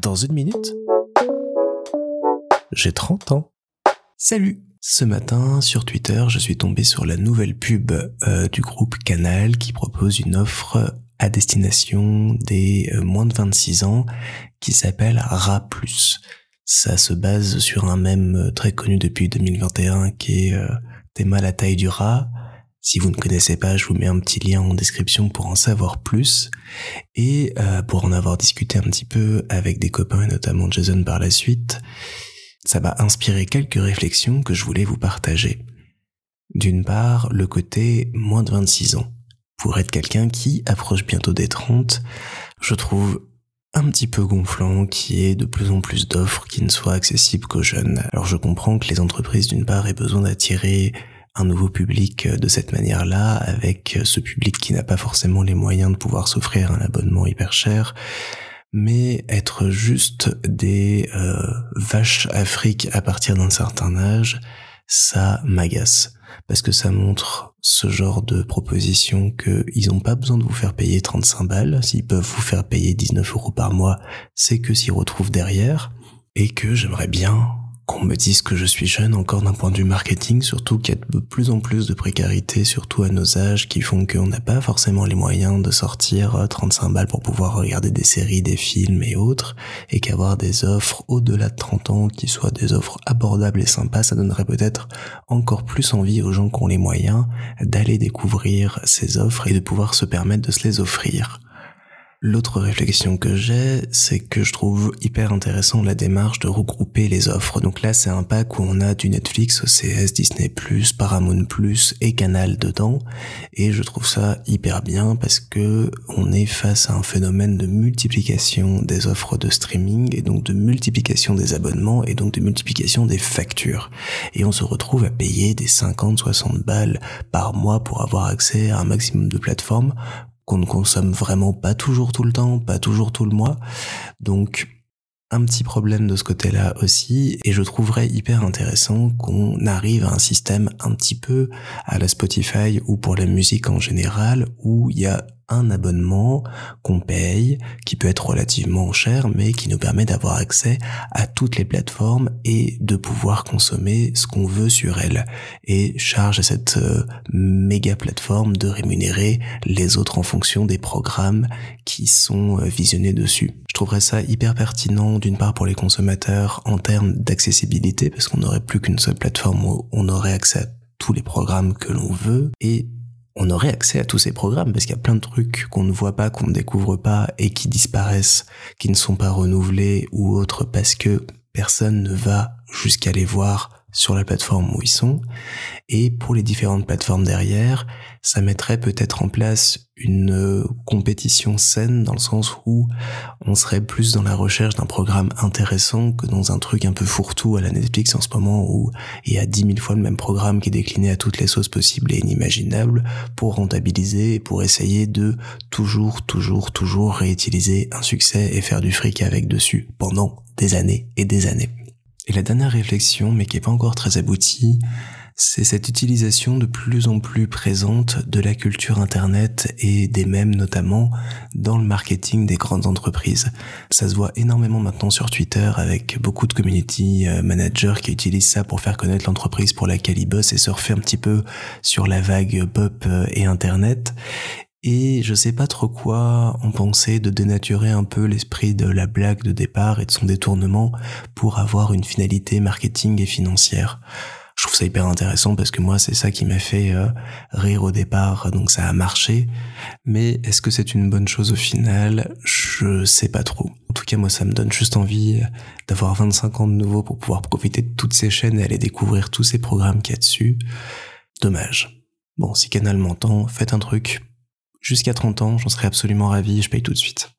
Dans une minute, j'ai 30 ans. Salut Ce matin, sur Twitter, je suis tombé sur la nouvelle pub euh, du groupe Canal qui propose une offre à destination des euh, moins de 26 ans qui s'appelle RA+. Ça se base sur un mème euh, très connu depuis 2021 qui est euh, T'es mal à taille du rat. Si vous ne connaissez pas, je vous mets un petit lien en description pour en savoir plus. Et pour en avoir discuté un petit peu avec des copains et notamment Jason par la suite, ça m'a inspiré quelques réflexions que je voulais vous partager. D'une part, le côté moins de 26 ans pour être quelqu'un qui approche bientôt des 30, je trouve un petit peu gonflant qui est de plus en plus d'offres qui ne soient accessibles qu'aux jeunes. Alors je comprends que les entreprises d'une part aient besoin d'attirer un nouveau public de cette manière-là, avec ce public qui n'a pas forcément les moyens de pouvoir s'offrir un abonnement hyper cher, mais être juste des euh, vaches Afrique à partir d'un certain âge, ça m'agace parce que ça montre ce genre de proposition qu'ils n'ont pas besoin de vous faire payer 35 balles. S'ils peuvent vous faire payer 19 euros par mois, c'est que s'y retrouvent derrière et que j'aimerais bien qu'on me dise que je suis jeune encore d'un point de vue marketing, surtout qu'il y a de plus en plus de précarité, surtout à nos âges, qui font qu'on n'a pas forcément les moyens de sortir 35 euh, balles pour pouvoir regarder des séries, des films et autres, et qu'avoir des offres au-delà de 30 ans qui soient des offres abordables et sympas, ça donnerait peut-être encore plus envie aux gens qui ont les moyens d'aller découvrir ces offres et de pouvoir se permettre de se les offrir. L'autre réflexion que j'ai, c'est que je trouve hyper intéressant la démarche de regrouper les offres. Donc là, c'est un pack où on a du Netflix, OCS, Disney+, Paramount+, et Canal dedans. Et je trouve ça hyper bien parce que on est face à un phénomène de multiplication des offres de streaming et donc de multiplication des abonnements et donc de multiplication des factures. Et on se retrouve à payer des 50, 60 balles par mois pour avoir accès à un maximum de plateformes qu'on ne consomme vraiment pas toujours tout le temps, pas toujours tout le mois. Donc un petit problème de ce côté-là aussi, et je trouverais hyper intéressant qu'on arrive à un système un petit peu à la Spotify ou pour la musique en général, où il y a un abonnement qu'on paye, qui peut être relativement cher, mais qui nous permet d'avoir accès à toutes les plateformes et de pouvoir consommer ce qu'on veut sur elles. Et charge à cette euh, méga plateforme de rémunérer les autres en fonction des programmes qui sont euh, visionnés dessus. Je trouverais ça hyper pertinent d'une part pour les consommateurs en termes d'accessibilité, parce qu'on n'aurait plus qu'une seule plateforme où on aurait accès à tous les programmes que l'on veut, et on aurait accès à tous ces programmes parce qu'il y a plein de trucs qu'on ne voit pas, qu'on ne découvre pas et qui disparaissent, qui ne sont pas renouvelés ou autres parce que personne ne va jusqu'à les voir sur la plateforme où ils sont. Et pour les différentes plateformes derrière, ça mettrait peut-être en place une euh, compétition saine dans le sens où on serait plus dans la recherche d'un programme intéressant que dans un truc un peu fourre-tout à la Netflix en ce moment où il y a dix mille fois le même programme qui est décliné à toutes les sauces possibles et inimaginables pour rentabiliser et pour essayer de toujours, toujours, toujours réutiliser un succès et faire du fric avec dessus pendant des années et des années. Et la dernière réflexion, mais qui n'est pas encore très aboutie, c'est cette utilisation de plus en plus présente de la culture Internet et des mèmes notamment dans le marketing des grandes entreprises. Ça se voit énormément maintenant sur Twitter avec beaucoup de community euh, managers qui utilisent ça pour faire connaître l'entreprise pour laquelle ils bossent et surfer un petit peu sur la vague pop euh, et Internet. Et je sais pas trop quoi en penser de dénaturer un peu l'esprit de la blague de départ et de son détournement pour avoir une finalité marketing et financière. Je trouve ça hyper intéressant parce que moi c'est ça qui m'a fait euh, rire au départ, donc ça a marché. Mais est-ce que c'est une bonne chose au final? Je sais pas trop. En tout cas moi ça me donne juste envie d'avoir 25 ans de nouveau pour pouvoir profiter de toutes ces chaînes et aller découvrir tous ces programmes qu'il y a dessus. Dommage. Bon, si Canal m'entend, faites un truc, jusqu'à 30 ans, j'en serais absolument ravi, je paye tout de suite.